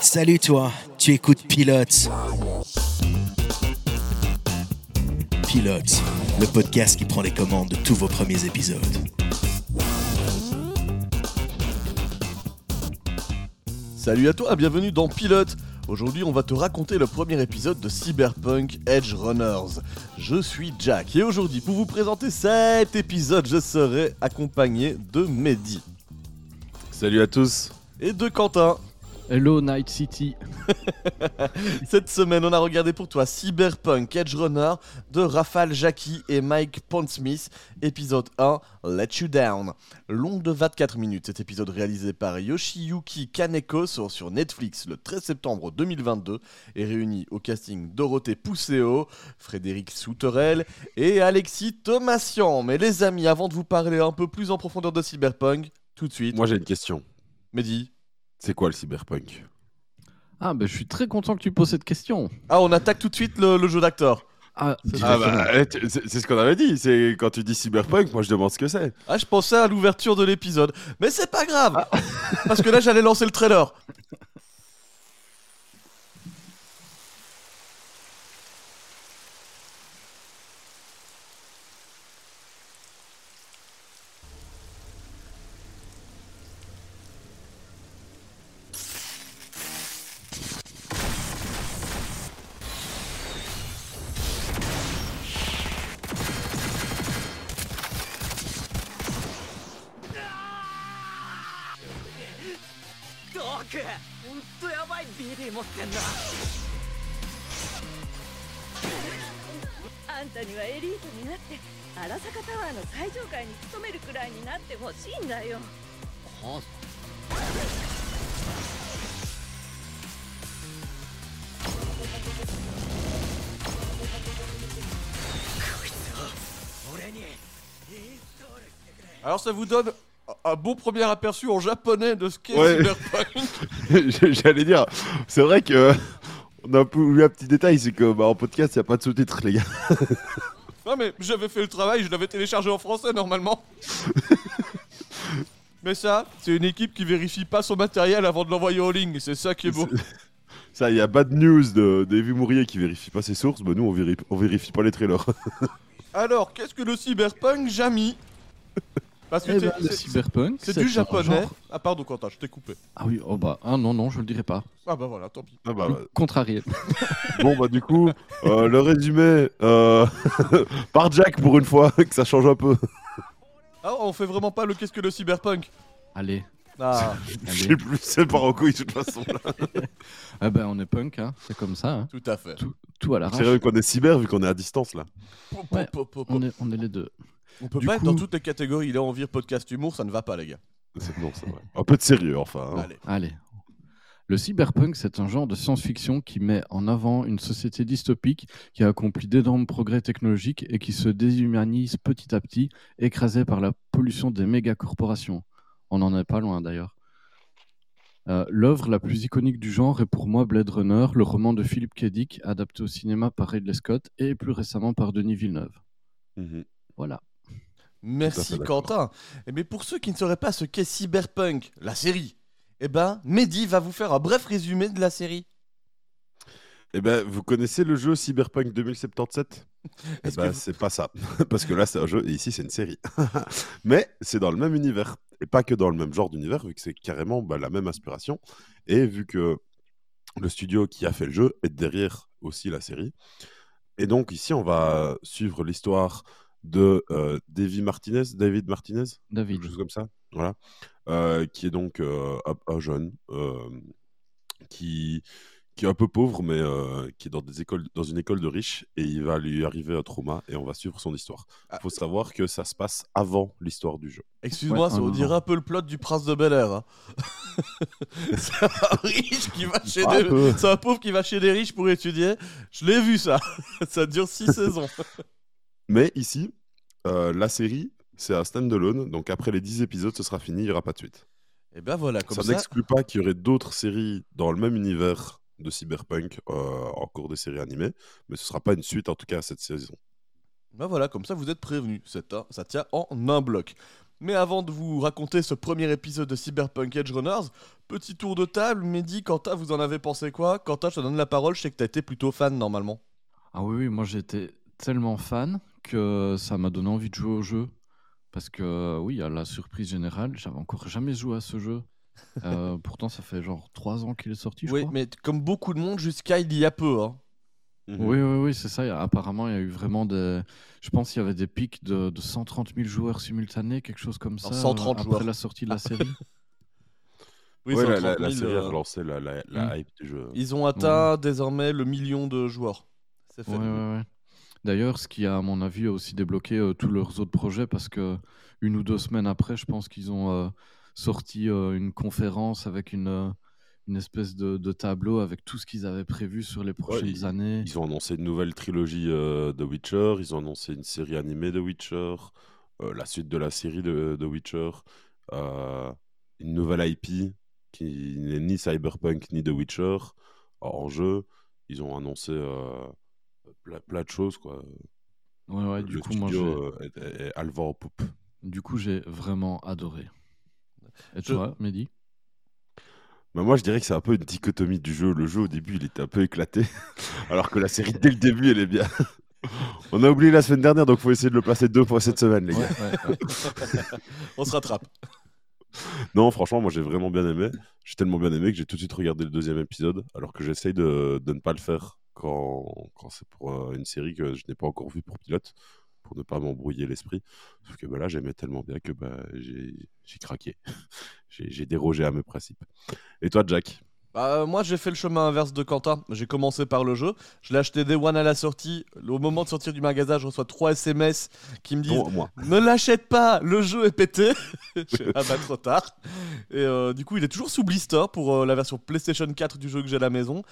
Salut toi, tu écoutes Pilote. Pilote, le podcast qui prend les commandes de tous vos premiers épisodes. Salut à toi, bienvenue dans Pilote. Aujourd'hui, on va te raconter le premier épisode de Cyberpunk Edge Runners. Je suis Jack et aujourd'hui, pour vous présenter cet épisode, je serai accompagné de Mehdi Salut à tous. et de Quentin. Hello Night City. Cette semaine, on a regardé pour toi Cyberpunk Edge Runner de Rafale Jackie et Mike Pondsmith, épisode 1, Let You Down. Long de 24 minutes, cet épisode réalisé par Yoshiyuki Kaneko sort sur Netflix le 13 septembre 2022 et réunit au casting Dorothée Pousseo, Frédéric Souterel et Alexis Thomasian. Mais les amis, avant de vous parler un peu plus en profondeur de Cyberpunk, tout de suite, Moi j'ai une question. Mehdi. C'est quoi le cyberpunk? Ah ben je suis très content que tu poses cette question. Ah, on attaque tout de suite le, le jeu d'acteur. Ah, Ah bah, eh, c'est c'est ce qu'on avait dit. C'est quand tu dis cyberpunk, moi je demande ce que c'est. Ah, je pensais à l'ouverture de l'épisode. Mais c'est pas grave Parce que là, j'allais lancer le trailer. あんたにはエリートになって荒坂タワーの最上階に勤めるくらいになってほしいんだよ。Alors, ça vous donne un bon premier aperçu en japonais de ce qu'est Ouais. Cyberpunk. J'allais dire, c'est vrai que on a un peu un petit détail, c'est que bah, en podcast il n'y a pas de sous-titres les gars. Non, mais j'avais fait le travail, je l'avais téléchargé en français normalement. mais ça, c'est une équipe qui vérifie pas son matériel avant de l'envoyer en ligne. C'est ça qui est beau. Ça, il y a Bad News de Davy Mourier qui vérifie pas ses sources, bah nous on vérifie, on vérifie pas les trailers. Alors, qu'est-ce que le cyberpunk, Jamy? Parce que eh ben, le cyberpunk, c'est du japonais. genre- Ah, pardon, Quentin, je t'ai coupé. Ah oui, oh bah, ah non, non, je le dirai pas. Ah, bah voilà, tant pis. Ah bah. Contrarié. bon bah du coup, euh, le résumé euh, par Jack pour une fois, que ça change un peu. Ah, on fait vraiment pas le qu'est-ce que le cyberpunk Allez, Ah, Je sais plus, c'est par en couille de toute façon. Là. ah ben on est punk, hein. c'est comme ça. hein. tout à fait. Tout à C'est vrai qu'on est cyber vu qu'on est à distance là. Ouais, est, on est les deux. On peut Du pas être dans toutes les catégories. Il est en vire podcast humour, ça ne va pas, les gars. C'est- Non, c'est vrai. Un peu de sérieux enfin. hein. Allez. Allez. Le cyberpunk, c'est un genre de science-fiction qui met en avant une société dystopique qui a accompli d'énormes progrès technologiques et qui se déshumanise petit à petit, écrasée par la pollution des méga-corporations. On n'en est pas loin d'ailleurs. Euh, L'œuvre la plus iconique du genre est pour moi Blade Runner, le roman de Philip K. Dick, adapté au cinéma par Ridley Scott et plus récemment par Denis Villeneuve. Mhm. Voilà. Merci. Quentin. Mais pour ceux qui ne sauraient pas ce qu'est Cyberpunk, la série, eh ben, Mehdi va vous faire un bref résumé de la série. Eh ben, vous connaissez le jeu Cyberpunk 2077 Eh ben, vous- c'est pas ça. Parce que là, c'est un jeu et ici, c'est une série. Mais c'est dans le même univers. Et pas que dans le même genre d'univers, vu que c'est carrément bah, la même inspiration. Et vu que le studio qui a fait le jeu est derrière aussi la série. Et donc, ici, on va suivre l'histoire de euh, Davy Martinez, David Martinez, David. quelque chose comme ça, voilà, Euh, qui est donc euh, un, un jeune euh, qui, qui est un peu pauvre, mais euh, qui est dans, des écoles, dans une école de riches, et il va lui arriver un trauma, et on va suivre son histoire. Il Ah. faut savoir que ça se passe avant l'histoire du jeu. Excuse-moi, Ouais, ça vous dirait un peu le plot du prince de Bel Air. hein. c'est un riche qui va chez Un des... C'est un pauvre qui va chez des riches pour étudier. Je l'ai vu ça. ça dure six saisons. Mais ici, euh, la série, c'est un stand-alone, donc après les 10 épisodes, ce sera fini, il n'y aura pas de suite. Et ben voilà, comme ça ça. n'exclut pas qu'il y aurait d'autres séries dans le même univers de Cyberpunk euh, en cours des séries animées, mais ce sera pas une suite en tout cas à cette saison. Ben voilà, comme ça vous êtes prévenus. C'est un- Ça tient en un bloc. Mais avant de vous raconter ce premier épisode de Cyberpunk Edge Runners, petit tour de table. Mehdi, Quentin, vous en avez pensé quoi? Quentin, je te donne la parole. Je sais que t'as été plutôt fan normalement. Ah oui, oui, moi j'étais tellement fan que ça m'a donné envie de jouer au jeu. Parce que oui, à la surprise générale, j'avais encore jamais joué à ce jeu. Euh, pourtant, ça fait genre 3 ans qu'il est sorti, je oui, crois. mais comme beaucoup de monde jusqu'à il y a peu. Hein. Mhm. Oui, oui, oui, c'est ça. Apparemment, il y a eu vraiment des. Je pense qu'il y avait des pics de, de 130 000 joueurs simultanés, quelque chose comme ça. Alors, 130 euh, joueurs. Après la sortie de la série. Oui, Ouais, la, 130 la- la 000, série a euh, relancé la, la- la Mm. hype du jeu. Ils ont atteint désormais le million de joueurs. C'est fait. Ouais, ouais, ouais. D'ailleurs, ce qui a, à mon avis, a aussi débloqué euh, tous leurs autres projets parce que une ou deux semaines après, je pense qu'ils ont euh, sorti euh, une conférence avec une, une espèce de, de tableau avec tout ce qu'ils avaient prévu sur les prochaines ils- années. Ils ont annoncé une nouvelle trilogie de Witcher, ils ont annoncé une série animée de Witcher, la suite de la série de, de Witcher, une nouvelle IP qui n'est ni Cyberpunk ni The Witcher en jeu. Ils ont annoncé plein, plein de choses. Quoi. Ouais, ouais, du Le coup, moi, studio euh, est, est à le vent en poupe. du coup, j'ai vraiment adoré. Et Je- toi, Mehdi? Mais moi, je dirais que c'est un peu une dichotomie du jeu. Le jeu, au début, il était un peu éclaté, alors que la série, dès le début, elle est bien. On a oublié la semaine dernière, donc faut essayer de le placer deux fois cette semaine, les gars. Ouais, ouais, ouais. On se rattrape. Non, franchement, moi j'ai vraiment bien aimé. J'ai tellement bien aimé que j'ai tout de suite regardé le deuxième épisode, alors que j'essaye de, de ne pas le faire quand, c'est pour euh, une série que je n'ai pas encore vue pour pilote, pour ne pas m'embrouiller l'esprit. Sauf que bah, là, j'aimais tellement bien que bah, j'ai craqué. J'ai dérogé à mes principes. Et toi, Jack? Bah, moi, j'ai fait le chemin inverse de Quentin. J'ai commencé par le jeu. Je l'ai acheté Day One à la sortie. Au moment de sortir du magasin, je reçois 3 SMS qui me disent moi. Ne l'achète pas, le jeu est pété. Ah bah trop tard. Et euh, du coup, il est toujours sous blister pour euh, la version PlayStation 4 du jeu que j'ai à la maison.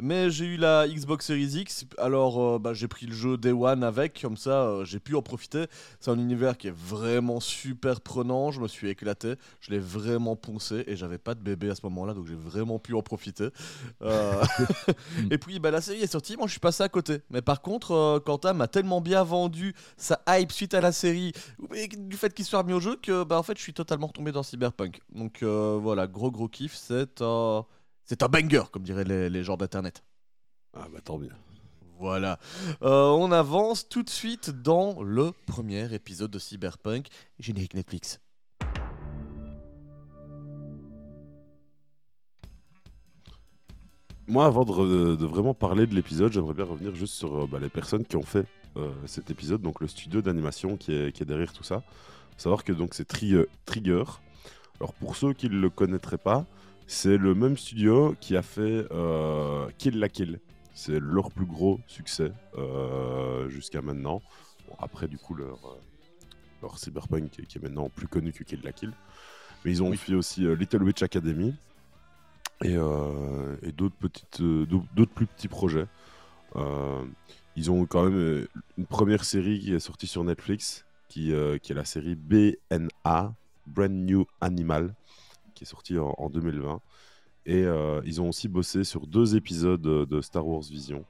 Mais j'ai eu la Xbox Series X, alors euh, bah, j'ai pris le jeu Day One avec, comme ça euh, j'ai pu en profiter. C'est un univers qui est vraiment super prenant, je me suis éclaté, je l'ai vraiment poncé et j'avais pas de bébé à ce moment-là, donc j'ai vraiment pu en profiter. Euh, et puis bah, la série est sortie, moi je suis passé à côté. Mais par contre, euh, Quentin m'a tellement bien vendu sa hype suite à la série, et du fait qu'il soit remis au jeu, que bah, en fait je suis totalement retombé dans Cyberpunk. Donc euh, voilà, gros gros kiff, c'est un... C'est un banger, comme diraient les, les gens d'internet. Ah bah tant mieux. Voilà. Euh, on avance tout de suite dans le premier épisode de Cyberpunk, générique Netflix. Moi, avant de, vraiment parler de l'épisode, j'aimerais bien revenir juste sur euh, bah, les personnes qui ont fait euh, cet épisode, donc le studio d'animation qui est, qui est derrière tout ça. Faut savoir que donc c'est Tri- euh, Trigger. Alors pour ceux qui ne le connaîtraient pas, c'est le même studio qui a fait Kill la Kill. C'est leur plus gros succès jusqu'à maintenant. Bon, après, du coup, leur, leur Cyberpunk qui est, maintenant plus connu que Kill la Kill. Mais ils ont Oui. fait aussi Little Witch Academy et, euh, et d'autres petites, euh, d'au- d'autres plus petits projets. Euh, ils ont quand même une première série qui est sortie sur Netflix, qui, est la série BNA, Brand New Animal, qui est sortie en, en 2020. Et ils ont aussi bossé sur deux épisodes de, Star Wars Vision.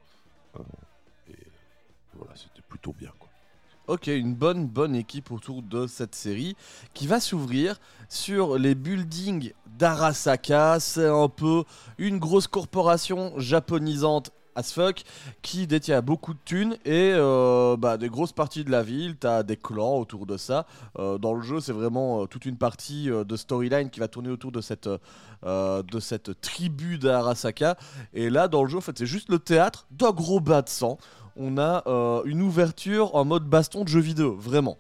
Et voilà, c'était plutôt bien. Quoi. Ok, une bonne bonne équipe autour de cette série qui va s'ouvrir sur les buildings d'Arasaka. C'est un peu une grosse corporation japonisante as qui détient beaucoup de thunes et euh, bah, des grosses parties de la ville. T'as des clans autour de ça. Euh, dans le jeu, c'est vraiment euh, toute une partie de storyline qui va tourner autour de cette, tribu d'Arasaka. Et là, dans le jeu, en fait, c'est juste le théâtre d'un gros bas de sang on a une ouverture en mode baston de jeu vidéo, vraiment.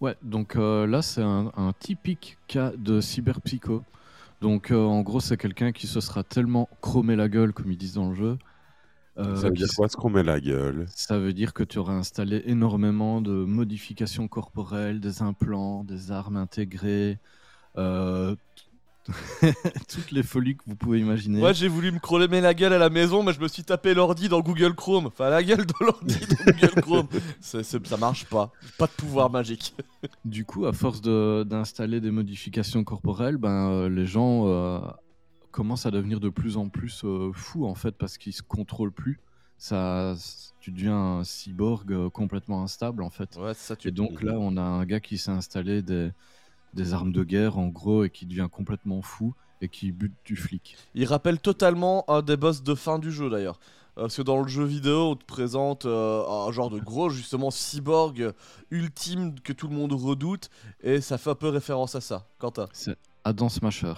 Ouais, donc là, c'est un, un typique cas de cyberpsycho. Donc, euh, en gros, c'est quelqu'un qui se sera tellement chromé la gueule, comme ils disent dans le jeu. euh, Ça veut dire quoi ce qu'on met la gueule? Ça veut dire que tu auras installé énormément de modifications corporelles, des implants, des armes intégrées, euh, toutes les folies que vous pouvez imaginer. Moi, j'ai voulu me crolemer la gueule à la maison, mais je me suis tapé l'ordi dans Google Chrome. Enfin, la gueule dans l'ordi dans Google Chrome. Ça marche pas. Pas de pouvoir magique. Du coup, à force de- d'installer des modifications corporelles, ben, euh, les gens euh, commencent à devenir de plus en plus euh, fous en fait parce qu'ils se contrôlent plus. ça, tu deviens un cyborg complètement instable en fait. Ouais, ça, tu Et donc là, on a un gars qui s'est installé des, des armes de guerre en gros et qui devient complètement fou et qui bute du flic. Il rappelle totalement un des boss de fin du jeu d'ailleurs. Euh, Parce que dans le jeu vidéo, on te présente euh, un genre de gros, justement, cyborg ultime que tout le monde redoute. Et ça fait un peu référence à ça. Quentin, C'est Adam Smasher.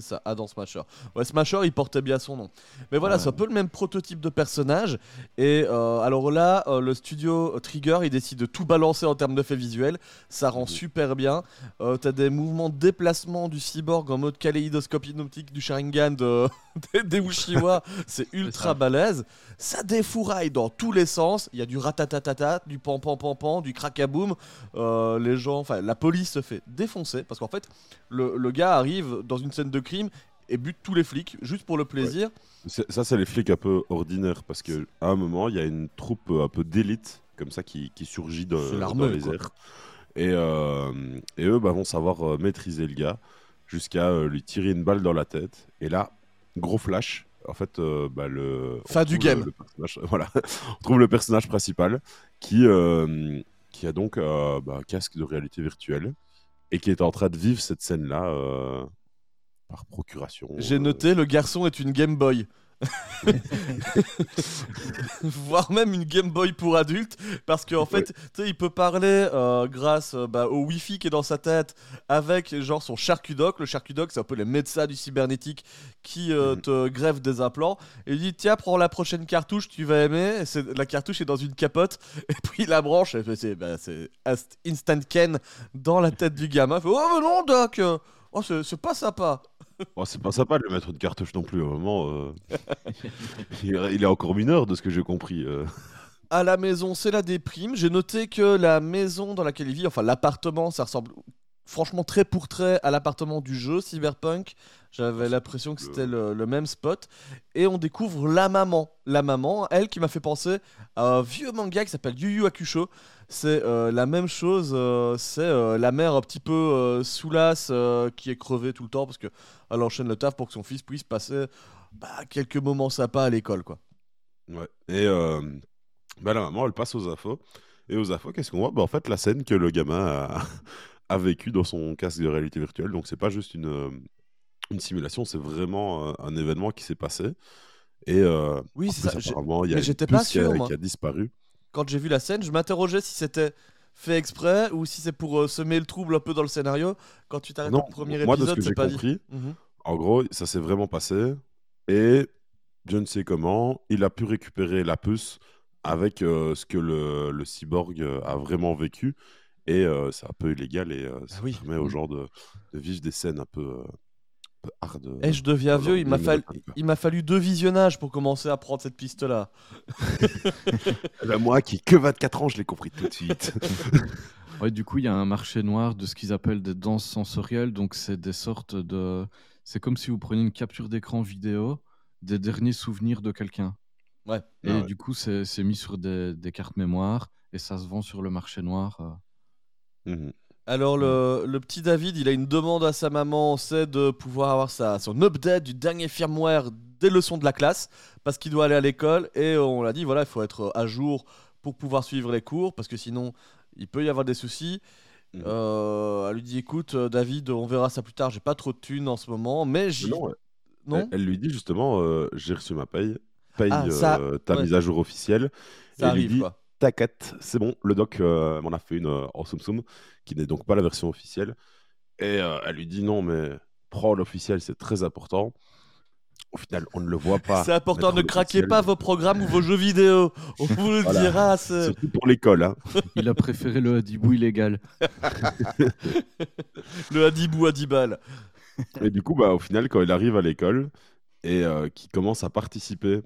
C'est ça, Adam Smasher. Ouais, Smasher, il portait bien son nom. Mais voilà, Ouais. c'est un peu le même prototype de personnage. Et euh, alors là, euh, le studio Trigger, il décide de tout balancer en termes d'effets visuels. Ça rend Mhm. super bien. Euh, T'as des mouvements de déplacement du cyborg en mode kaléidoscope hypnotique du Sharingan de, des, des Uchiwa. C'est ultra ça. balèze. Ça défouraille dans tous les sens. Il y a du ratatatata, du pan pan pan pan, du cracaboum. Euh, les gens, enfin, la police se fait défoncer parce qu'en fait, le, le gars arrive dans une scène de crime et bute tous les flics juste pour le plaisir. Ça, c'est les flics un peu ordinaires parce que à un moment, il y a une troupe euh, un peu d'élite comme ça qui, qui surgit dans l'armée, les quoi. airs. Et, euh, et eux bah, vont savoir euh, maîtriser le gars jusqu'à euh, lui tirer une balle dans la tête. Et là, gros flash. En fait, euh, bah, le, Fin du game. le- le personnage- voilà, on trouve le personnage principal qui, euh, qui a donc euh, bah, un casque de réalité virtuelle et qui est en train de vivre cette scène-là euh, par procuration. J'ai euh, noté, le garçon est une Game Boy. Voire même une Game Boy pour adultes, parce qu'en fait, tu sais, il peut parler euh, grâce euh, bah, au Wi-Fi qui est dans sa tête avec genre son charcudoc. Le charcudoc, c'est un peu les médecins du cybernétique qui euh, Mhm. te greffent des implants. Et il dit Tiens, prends la prochaine cartouche, tu vas aimer. La cartouche est dans une capote, et puis il la branche, c'est bah, instant Ken dans la tête du gamin. Il fait, oh, mais non, Doc Oh, c'est c'est pas sympa. Bon, c'est pas sympa de lui mettre une cartouche non plus. À un moment, euh, il, est- il est encore mineur de ce que j'ai compris. euh. À la maison, c'est la déprime. J'ai noté que la maison dans laquelle il vit, enfin l'appartement, ça ressemble franchement très pour trait à l'appartement du jeu Cyberpunk. J'avais l'impression que c'était le, le même spot. Et on découvre la maman. La maman, elle qui m'a fait penser à un vieux manga qui s'appelle Yu Yu Hakusho. C'est euh, la même chose. euh, c'est euh, la mère un petit peu soulasse qui est crevée tout le temps parce qu'elle enchaîne le taf pour que son fils puisse passer bah, quelques moments sympas à l'école. quoi. Ouais. Et bah, la maman, elle passe aux infos. Et aux infos, qu'est-ce qu'on voit? Bah, En fait, la scène que le gamin a, a vécue dans son casque de réalité virtuelle. Donc, c'est pas juste une, euh, une simulation, c'est vraiment euh, un événement qui s'est passé. Et euh, Oui, c'est ça. Apparemment, il y a j'étais pas qui a- sûr, qui a disparu. quand j'ai vu la scène, je m'interrogeais si c'était fait exprès ou si c'est pour euh, semer le trouble un peu dans le scénario. Quand tu t'arrêtes au premier moi, épisode, c'est pas dit. compris, Mhm. En gros, ça s'est vraiment passé. Et je ne sais comment, il a pu récupérer la puce avec euh, ce que le, le cyborg a vraiment vécu. Et euh, c'est un peu illégal et euh, ça Ah oui. permet aux gens de, de vivre des scènes un peu, euh, un peu hard. Et je deviens vieux, il m'a fallu, de la punk. il m'a fallu deux visionnages pour commencer à prendre cette piste-là. Eh ben, moi qui ai que 24 ans, je l'ai compris tout de suite. Ouais, du coup, il y a un marché noir de ce qu'ils appellent des danses sensorielles. Donc, c'est des sortes de. C'est comme si vous preniez une capture d'écran vidéo des derniers souvenirs de quelqu'un. Ouais. Et Ah ouais. du coup, c'est c'est mis sur des, des cartes mémoire et ça se vend sur le marché noir. Mhm. Alors le, le petit David, il a une demande à sa maman, c'est de pouvoir avoir sa, son update du dernier firmware des leçons de la classe, parce qu'il doit aller à l'école, et on l'a dit, voilà, il faut être à jour pour pouvoir suivre les cours, parce que sinon, il peut y avoir des soucis. Mhm. Euh, elle lui dit, écoute, euh, David, on verra ça plus tard, j'ai pas trop de thunes en ce moment, mais j'y... Non. Non elle, elle lui dit justement euh, J'ai reçu ma paye, paye Ah, ça, euh, ta ouais. mise à jour officielle. Ça et il lui arrive, dit quoi. T'inquiète, c'est bon, le doc euh, m'en a fait une euh, en Soum Soum, qui n'est donc pas la version officielle. Et euh, elle lui dit non, mais prends l'officiel, c'est très important. Au final, on ne le voit pas. C'est important, ne craquez pas vos programmes ou vos jeux vidéo. On vous le Voilà. dira. c'est- Surtout pour l'école. Hein. Il a préféré le hadibou illégal. Le Hadibou Hadibal. Et du coup, bah, au final, quand il arrive à l'école et euh, qu'il commence à participer,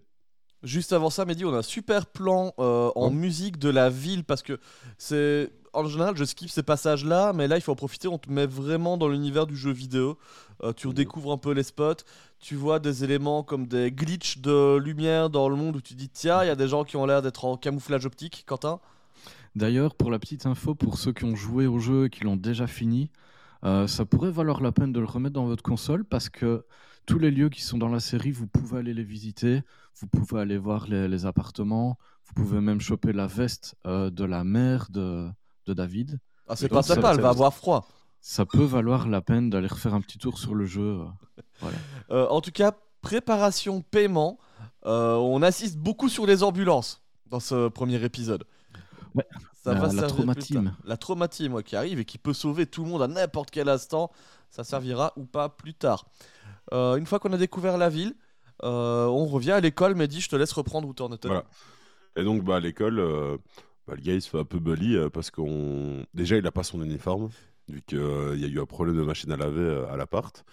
Juste avant ça, Mehdi, on a un super plan euh, en Ouais. musique de la ville parce que c'est. En général, je skip ces passages-là, mais là, il faut en profiter. On te met vraiment dans l'univers du jeu vidéo. Euh, tu Mhm. redécouvres un peu les spots. Tu vois des éléments comme des glitches de lumière dans le monde où tu dis tiens, il y a des gens qui ont l'air d'être en camouflage optique. Quentin? D'ailleurs, pour la petite info, pour ceux qui ont joué au jeu et qui l'ont déjà fini, euh, ça pourrait valoir la peine de le remettre dans votre console parce que tous les lieux qui sont dans la série, vous pouvez aller les visiter, vous pouvez aller voir les, les appartements, vous pouvez même choper la veste euh, de la mère de, de David. Ah, c'est pas ça- sympa, elle va avoir froid. Ça peut valoir la peine d'aller refaire un petit tour sur le jeu. euh. Euh, en tout cas, préparation, paiement, euh, on assiste beaucoup sur les ambulances dans ce premier épisode. Ouais. Ça La- va la servir trauma plus tard. team. La trauma team ouais, qui arrive et qui peut sauver tout le monde à n'importe quel instant. Ça servira ou pas plus tard. Euh, une fois qu'on a découvert la ville, euh, on revient à l'école. Mehdi, je te laisse reprendre où t'en étais. Voilà. Et donc, bah, à l'école, euh, bah, le gars, il se fait un peu bully parce qu'on. Déjà, il n'a pas son uniforme, vu qu'il y a eu un problème de machine à laver à l'appart.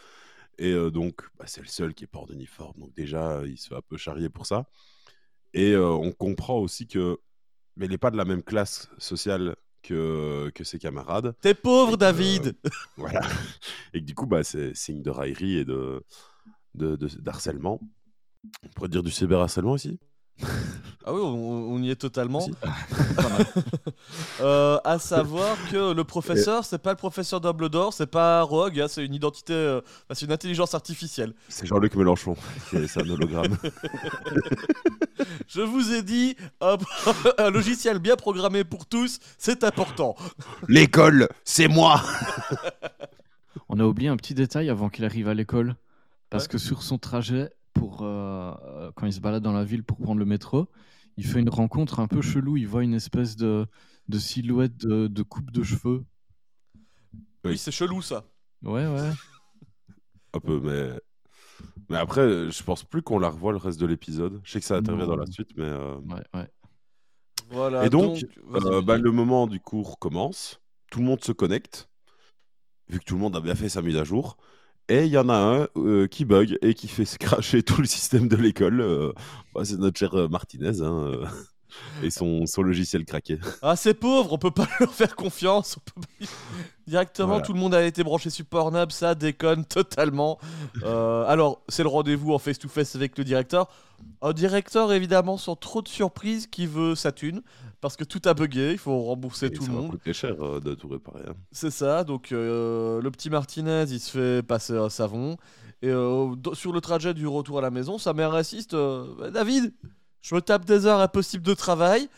Et donc, bah, c'est le seul qui est pas en uniforme. Donc, déjà, il se fait un peu charrier pour ça. Et on comprend aussi que. Mais il n'est pas de la même classe sociale que, que ses camarades. T'es pauvre, que- David Voilà. Et que du coup, bah, c'est signe de raillerie et de, de, de- d'harcèlement. On pourrait dire du cyberharcèlement aussi. Ah oui, on, on y est totalement. Si. Euh, à savoir que le professeur, c'est pas le professeur Dumbledore, c'est pas Rogue, hein, c'est une identité, euh, c'est une intelligence artificielle. C'est Jean-Luc Mélenchon, c'est un hologramme. Je vous ai dit, un, un logiciel bien programmé pour tous, c'est important. L'école, c'est moi On a oublié un petit détail avant qu'il arrive à l'école. Parce Ouais. que sur son trajet, pour, euh, euh, quand il se balade dans la ville pour prendre le métro, il fait une rencontre un peu chelou. Il voit une espèce de, de silhouette de, de coupe de cheveux. Oui, c'est chelou ça. Ouais, ouais. Un peu, mais... Mais après, je pense plus qu'on la revoit le reste de l'épisode. Je sais que ça intervient Non. dans la suite, mais... euh, ouais, ouais. Voilà. Et donc, euh, bah, le moment du cours commence. Tout le monde se connecte, vu que tout le monde a bien fait sa mise à jour. Et il y en a un euh, qui bug et qui fait cracher tout le système de l'école. euh, bah, c'est notre cher euh, Martinez hein, et son, son logiciel craqué. Ah, c'est pauvre, on peut pas leur faire confiance. on peut pas- Directement, Voilà. tout le monde a été branché sur Pornhub, ça déconne totalement. Euh, alors, c'est le rendez-vous en face-to-face avec le directeur. Un directeur, évidemment, sans trop de surprise, qui veut sa thune, parce que tout a bugué, il faut rembourser Et tout ça le monde. coûter cher euh, de tout réparer. hein. C'est ça, donc euh, le petit Martinez, il se fait passer un savon. Et sur le trajet du retour à la maison, sa mère insiste euh, David, je me tape des heures impossibles de travail.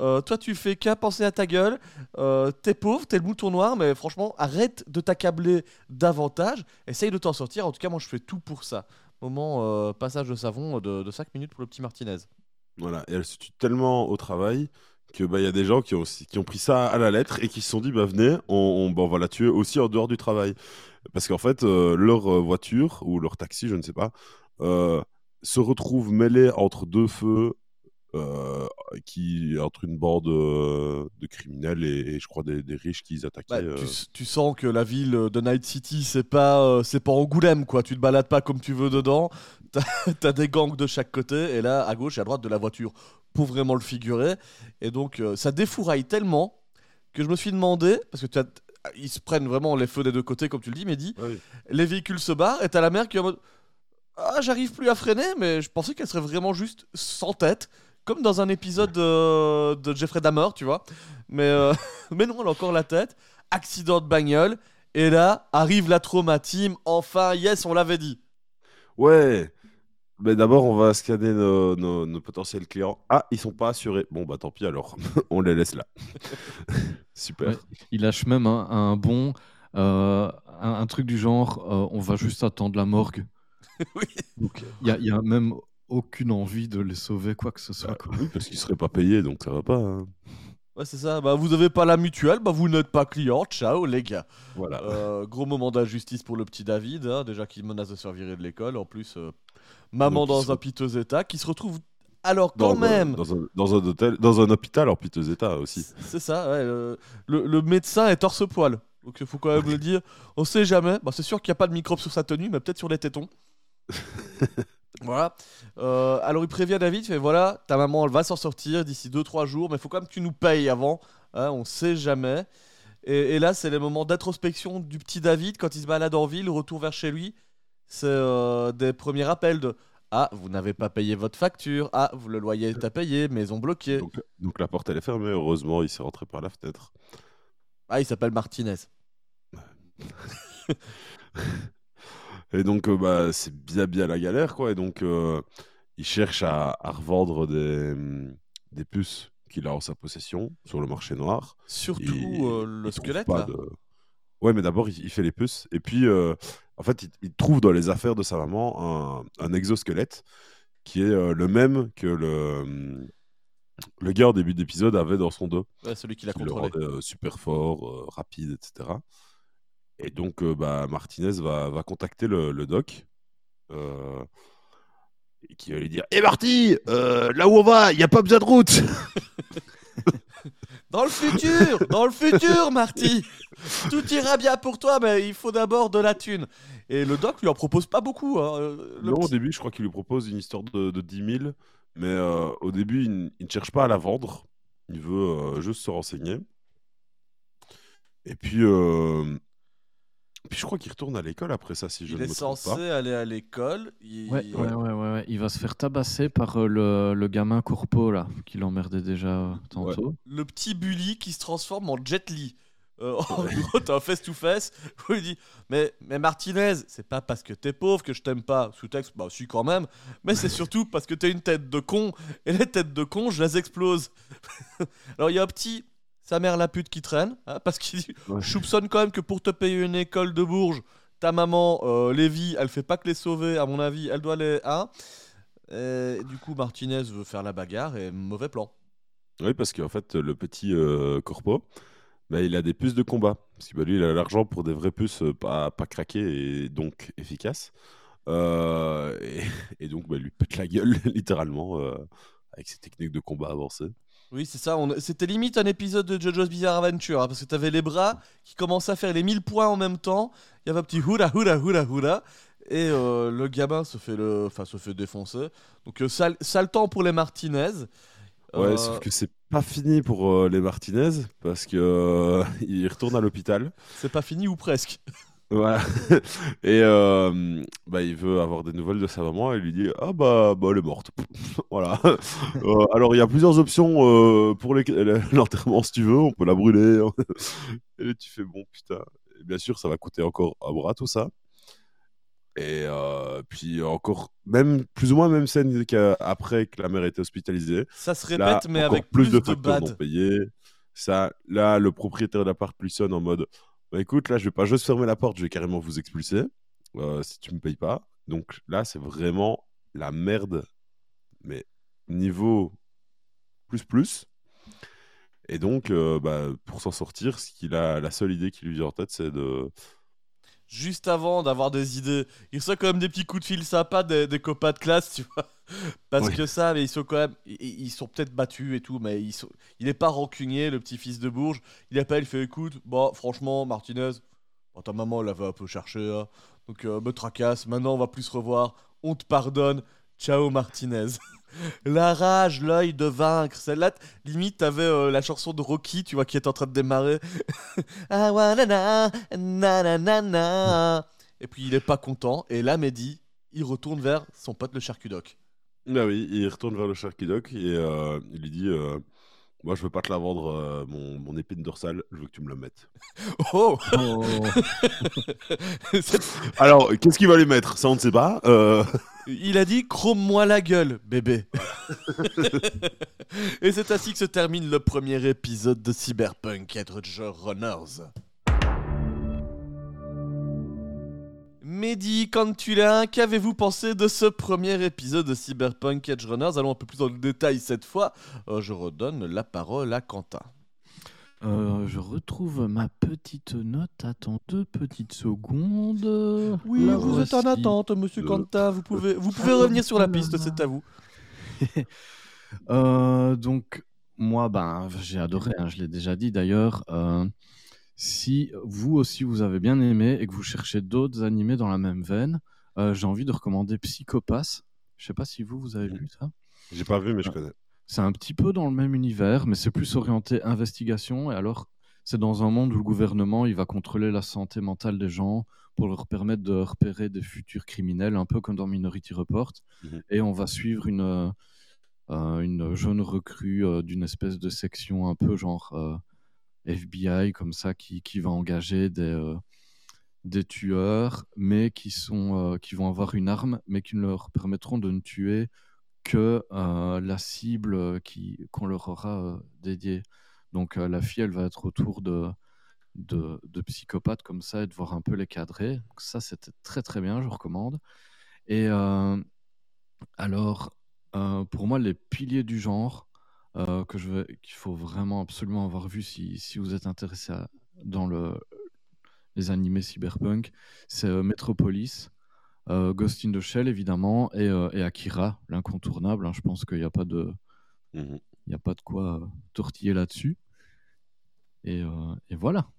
Euh, toi, tu fais qu'à penser à ta gueule. Euh, t'es pauvre, t'es le mouton noir, mais franchement, arrête de t'accabler davantage. Essaye de t'en sortir. En tout cas, moi, je fais tout pour ça. Moment euh, passage de savon de, de 5 minutes pour le petit Martinez. Voilà, et elle se tue tellement au travail que bah y a des gens qui ont, pris ça à la lettre et qui se sont dit bah venez, on, on, bah, on va la tuer aussi en dehors du travail. Parce qu'en fait, leur voiture ou leur taxi, je ne sais pas, se retrouve mêlée entre deux feux euh, qui entre une bande euh, de criminels et, et je crois des, des riches qui attaquaient. Bah, euh. tu, sens que la ville de Night City, c'est pas, c'est pas Angoulême, quoi. Tu te balades pas comme tu veux dedans. T'as as des gangs de chaque côté, et là, à gauche et à droite de la voiture, pour vraiment le figurer. Et donc, ça défouraille tellement que je me suis demandé, parce que tu as- ils se prennent vraiment les feux des deux côtés, comme tu le dis, Mehdi. Oui. Les véhicules se barrent, et t'as la mère qui est en mode Ah, j'arrive plus à freiner, mais je pensais qu'elle serait vraiment juste sans tête. Comme dans un épisode de, de Jeffrey Dahmer, tu vois. Mais, euh, mais non, elle a encore la tête. Accident de bagnole. Et là, arrive la trauma team. Enfin, yes, on l'avait dit. Ouais. Mais d'abord, on va scanner nos, nos- nos potentiels clients. Ah, ils sont pas assurés. Bon, bah tant pis alors. on les laisse là. Super. Ouais. Il lâche même un, un bon, euh, un, un truc du genre, euh, on va juste attendre la morgue. Oui. Donc il y a, même aucune envie de les sauver, quoi que ce soit. quoi. Oui, parce qu'ils seraient pas payés, donc ça va pas. hein. Ouais, c'est ça. Bah, vous avez pas la mutuelle, bah, vous n'êtes pas client. Ciao, les gars. Voilà. Euh, gros moment d'injustice pour le petit David, hein, déjà qui menace de se faire virer de l'école. En plus, euh, maman Donc, dans se un piteux état, qui se retrouve alors quand Dans- même. Dans un, dans un hôtel, dans un hôpital en piteux état aussi. C'est ça, ouais, le, le- le médecin est torse-poil. Donc il faut quand même le dire. On sait jamais. Bah, c'est sûr qu'il n'y a pas de microbe sur sa tenue, mais peut-être sur les tétons. voilà. Euh, alors il prévient David, il fait voilà, ta maman elle va s'en sortir d'ici 2-3 jours, mais il faut quand même que tu nous payes avant. Hein, on sait jamais. Et, et là, c'est les moments d'introspection du petit David quand il se balade en ville, retour vers chez lui. C'est euh, des premiers rappels de Ah, vous n'avez pas payé votre facture. Ah, vous, le loyer est à payer, maison bloquée. Donc, donc la porte elle est fermée. Heureusement, il s'est rentré par la fenêtre. Ah, il s'appelle Martinez. et donc, euh, bah, c'est bien, bien la galère, quoi. Et donc, euh, il cherche à, à revendre des, hum, des puces qu'il a en sa possession sur le marché noir. Surtout Il- euh, le squelette, là. de- Ouais, mais d'abord, il, il fait les puces. Et puis, euh, en fait, il, il trouve dans les affaires de sa maman un, un exosquelette qui est euh, le même que le, hum, le gars au début d'épisode avait dans son dos. Ouais, celui qui l'a le contrôlé. rendait super fort, rapide, etc. Et donc, euh, bah, Martinez va, va contacter le, le doc. euh, et qui va lui dire Hé Marty, euh, là où on va, il n'y a pas besoin de route Dans le futur Dans le futur, Marty Tout ira bien pour toi, mais il faut d'abord de la thune. Et le doc lui en propose pas beaucoup. hein, euh, Non, au début, je crois qu'il lui propose une histoire de, de 10 000, mais euh, au début, il, ne cherche pas à la vendre. Il veut euh, juste se renseigner. Et puis, euh, puis je crois qu'il retourne à l'école après ça, si je Il ne est me trompe censé pas. aller à l'école. Il... Ouais, ouais, ouais, ouais, ouais. Il va se faire tabasser par euh, le, le gamin Corpo, là, qui l'emmerdait déjà euh, tantôt. Le petit bully qui se transforme en Jet Li. Euh, en gros, t'as un face-to-face où il dit mais, mais Martinez, c'est pas parce que t'es pauvre que je t'aime pas. Sous-texte, bah si quand même. Mais c'est surtout parce que t'as une tête de con. Et les têtes de con, je les explose. Alors il y a un petit sa mère la pute qui traîne. hein, parce qu'il dit Ouais. je soupçonne quand même que pour te payer une école de Bourges, ta maman, euh, Lévi, elle fait pas que les sauver. À mon avis, elle doit les. Hein et du coup, Martinez veut faire la bagarre et mauvais plan. Oui, parce qu'en fait, le petit euh, corpo, bah, il a des puces de combat. Parce que bah, lui, il a l'argent pour des vraies puces euh, pas, pas craquées et donc efficaces. Euh, et, et donc, bah, il lui pète la gueule, littéralement, avec ses techniques de combat avancées. Oui, c'est ça. on- C'était limite un épisode de JoJo's Bizarre Adventure, hein, parce que t'avais les bras qui commençaient à faire les 1000 points en même temps. Il y avait un petit hula hula hula hula. Et euh, le gamin se fait, le... enfin, se fait défoncer. Donc, euh, sale, sale temps pour les Martinez. Ouais, Euh, sauf que c'est pas fini pour euh, les Martinez, parce que il retourne à l'hôpital. C'est pas fini ou presque. Voilà. Et euh, bah, il veut avoir des nouvelles de sa maman et il lui dit Ah bah, bah elle est morte. voilà. Euh, alors il y a plusieurs options euh, pour les- l'enterrement si tu veux, on peut la brûler. et tu fais Bon putain. Et bien sûr, ça va coûter encore un bras tout ça. Et euh, puis encore, même plus ou moins même scène qu'après que la mère était hospitalisée. Ça se Là, répète, mais encore avec plus, de, factures non bad. payés. Ça, là, le propriétaire de l'appart lui sonne en mode bah, écoute, là, je vais pas juste fermer la porte, je vais carrément vous expulser euh, si tu me payes pas. Donc là, c'est vraiment la merde, mais niveau plus plus. Et donc, euh, bah, pour s'en sortir, ce qu'il a, la seule idée qui lui vient en tête, c'est de. Juste avant d'avoir des idées, il reçoit quand même des petits coups de fil sympas des, des copains de classe, tu vois. Parce Oui. que ça, mais ils sont quand même. Ils, ils sont peut-être battus et tout, mais ils sont, il est pas rancunier, le petit-fils de Bourges. Il appelle, il fait écoute, bon, franchement, Martinez, bon, ta maman l'avait un peu cherché, hein. donc euh, me tracasse, maintenant on va plus se revoir, on te pardonne, ciao Martinez. La rage, l'œil de vaincre, celle-là, limite, t'avais euh, la chanson de Rocky, tu vois, qui est en train de démarrer. Ah, wa, na, na, na, na, na, na. Et puis il est pas content, et là, Mehdi, il retourne vers son pote le charcudoc. Bah oui, il retourne vers le Sharky Doc et euh, il lui dit euh, Moi, je veux pas te la vendre, euh, mon, mon épine dorsale, je veux que tu me la mettes. Oh Oh. Alors, qu'est-ce qu'il va lui mettre? Ça, on ne sait pas. Euh, Il a dit chrome-moi la gueule, bébé. Et c'est ainsi que se termine le premier épisode de Cyberpunk Edge Runners. Mehdi, quand tu l'as, qu'avez-vous pensé de ce premier épisode de Cyberpunk Edge Runners? Allons un peu plus dans le détail cette fois. Euh, je redonne la parole à Quentin. Euh, je retrouve ma petite note. Attends deux petites secondes. Oui, La vous êtes en attente, monsieur Euh. Quentin. Vous pouvez, vous pouvez revenir sur la piste, c'est à vous. Euh, donc, moi, ben, j'ai adoré, hein, je l'ai déjà dit d'ailleurs. Euh, si vous aussi vous avez bien aimé et que vous cherchez d'autres animés dans la même veine, euh, j'ai envie de recommander Psychopass. Je sais pas si vous, vous avez lu ça. J'ai pas vu, mais je Ah. connais. C'est un petit peu dans le même univers, mais c'est plus orienté investigation. Et alors, c'est dans un monde où le gouvernement il va contrôler la santé mentale des gens pour leur permettre de repérer des futurs criminels, un peu comme dans Minority Report. Mhm. Et on va suivre une, euh, euh, une jeune recrue euh, d'une espèce de section un peu genre FBI, comme ça, qui, qui va engager des, euh, des tueurs, mais qui, sont, euh, qui vont avoir une arme, mais qui ne leur permettront de ne tuer que euh, la cible qu'on leur aura dédiée. Donc la fille, elle va être autour de, de, psychopathes comme ça et de voir un peu les cadrer. Ça, c'était très très bien, je recommande. Et alors, pour moi, les piliers du genre euh, que je qu'il faut vraiment absolument avoir vu si, si vous êtes intéressé à- dans le, les animés cyberpunk, c'est euh, Metropolis, euh, Ghost in the Shell évidemment et, euh, et Akira, l'incontournable. hein. je pense qu'il n'y a pas de, Mhm. a pas de quoi tortiller là-dessus. Et, et voilà.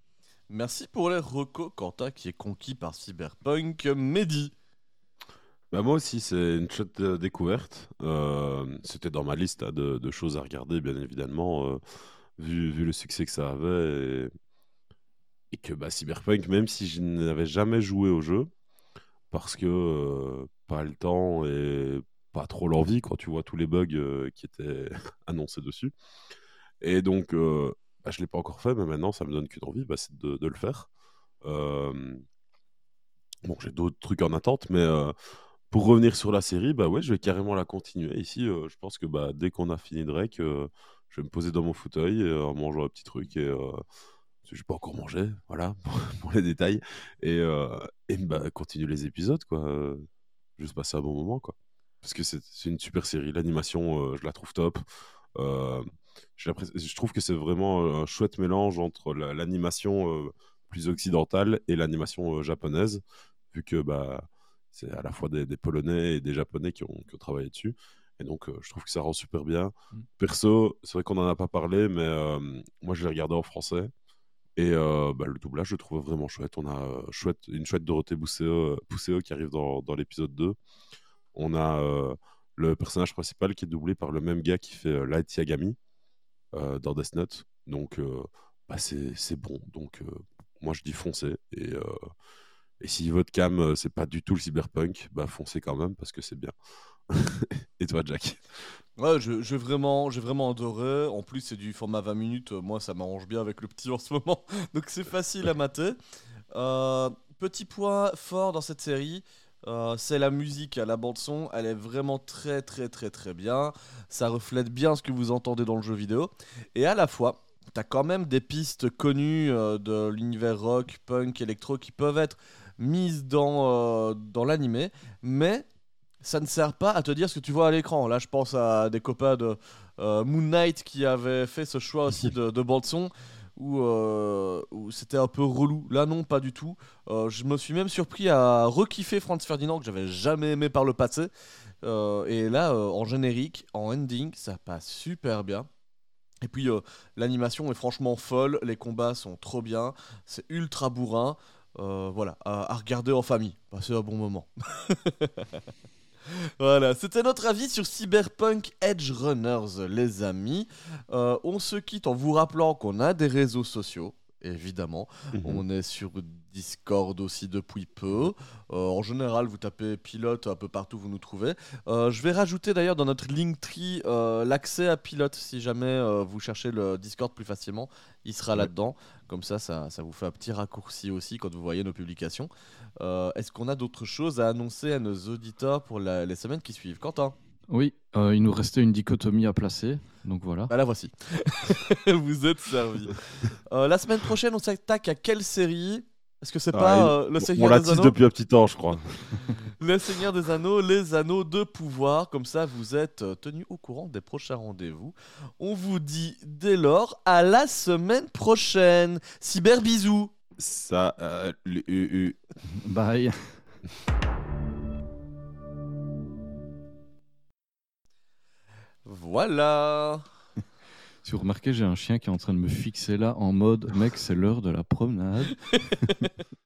Merci pour les recos, Quentin, qui est conquis par Cyberpunk. Mehdi. Bah, moi aussi, c'est une chouette euh, découverte. Euh, C'était dans ma liste hein, de, choses à regarder, bien évidemment, euh, vu, le succès que ça avait. Et, que bah, Cyberpunk, même si je n'avais jamais joué au jeu, parce que pas le temps et pas trop l'envie quand tu vois tous les bugs qui étaient annoncés dessus. Et donc, bah, je ne l'ai pas encore fait, mais maintenant, ça me donne qu'une envie, bah, c'est de, de le faire. Bon, j'ai d'autres trucs en attente, mais pour revenir sur la série, bah ouais, je vais carrément la continuer. Ici, euh, je pense que bah, dès qu'on a fini Drake, euh, je vais me poser dans mon fauteuil euh, en mangeant un petit truc et que j'ai pas encore mangé, voilà, pour, les détails, et, et bah, continuer les épisodes, quoi. juste passer un bon moment, quoi. Parce que c'est une super série. L'animation, je la trouve top. Je trouve que c'est vraiment un chouette mélange entre la- l'animation plus occidentale et l'animation japonaise, vu que bah, c'est à la fois des, des Polonais et des Japonais qui ont, qui ont travaillé dessus. Et donc, euh, je trouve que ça rend super bien. Mm. Perso, c'est vrai qu'on n'en a pas parlé, mais euh, moi, je l'ai regardé en français. Et euh, bah, le doublage, je le trouve vraiment chouette. On a chouette, une chouette Dorothée Bousséo, Bousséo qui arrive dans, dans l'épisode 2. On a le personnage principal qui est doublé par le même gars qui fait Light Yagami dans Death Note. Donc, bah, c'est bon. Donc, moi, je dis foncez. Et, et si votre cam, euh, c'est pas du tout le cyberpunk, bah foncez quand même parce que c'est bien. et toi, Jack? Ouais, je- vraiment, j'ai vraiment adoré. En plus, c'est du format 20 minutes. Euh, Moi, ça m'arrange bien avec le petit en ce moment. Donc, c'est facile à mater. Euh, petit point fort dans cette série, c'est la musique. La bande-son, elle est vraiment très, très, très, très bien. Ça reflète bien ce que vous entendez dans le jeu vidéo. Et à la fois, t'as quand même des pistes connues de l'univers rock, punk, électro qui peuvent être mises dans, euh, dans l'animé. Mais ça ne sert pas à te dire ce que tu vois à l'écran. Là, je pense à des copains de euh, Moon Knight qui avaient fait ce choix aussi de, de bande-son où, euh, où c'était un peu relou. Là, non, pas du tout. Euh, je me suis même surpris à rekiffer Franz Ferdinand que j'avais jamais aimé par le passé. Et là, en générique, en ending, ça passe super bien. Et puis l'animation est franchement folle, les combats sont trop bien, c'est ultra bourrin. Euh, voilà, à, regarder en famille, passer un bon moment. Voilà, c'était notre avis sur Cyberpunk Edge Runners, les amis. Euh, on se quitte en vous rappelant qu'on a des réseaux sociaux, évidemment. On est sur Discord aussi depuis peu. Euh, en général, vous tapez pilote un peu partout, vous nous trouvez. Euh, je vais rajouter d'ailleurs dans notre Linktree euh, l'accès à pilote si jamais vous cherchez le Discord plus facilement. Il sera là-dedans. Comme ça, ça, ça vous fait un petit raccourci aussi quand vous voyez nos publications. Est-ce qu'on a d'autres choses à annoncer à nos auditeurs pour la- les semaines qui suivent? Quentin? Oui, euh, il nous restait une dichotomie à placer. Donc voilà. Bah la voici. vous êtes servis. Euh, la semaine prochaine, on s'attaque à quelle série? Est-ce que c'est Ah, pas euh, le On Seigneur la des tisse Anneaux? depuis un petit temps, je crois. Le Seigneur des Anneaux, les Anneaux de pouvoir. Comme ça, vous êtes euh, tenus au courant des prochains rendez-vous. On vous dit dès lors à la semaine prochaine. Cyber bisous. Ça, euh, euh, euh, Bye. Voilà. Si vous remarquez, j'ai un chien qui est en train de me fixer là en mode mec, c'est l'heure de la promenade.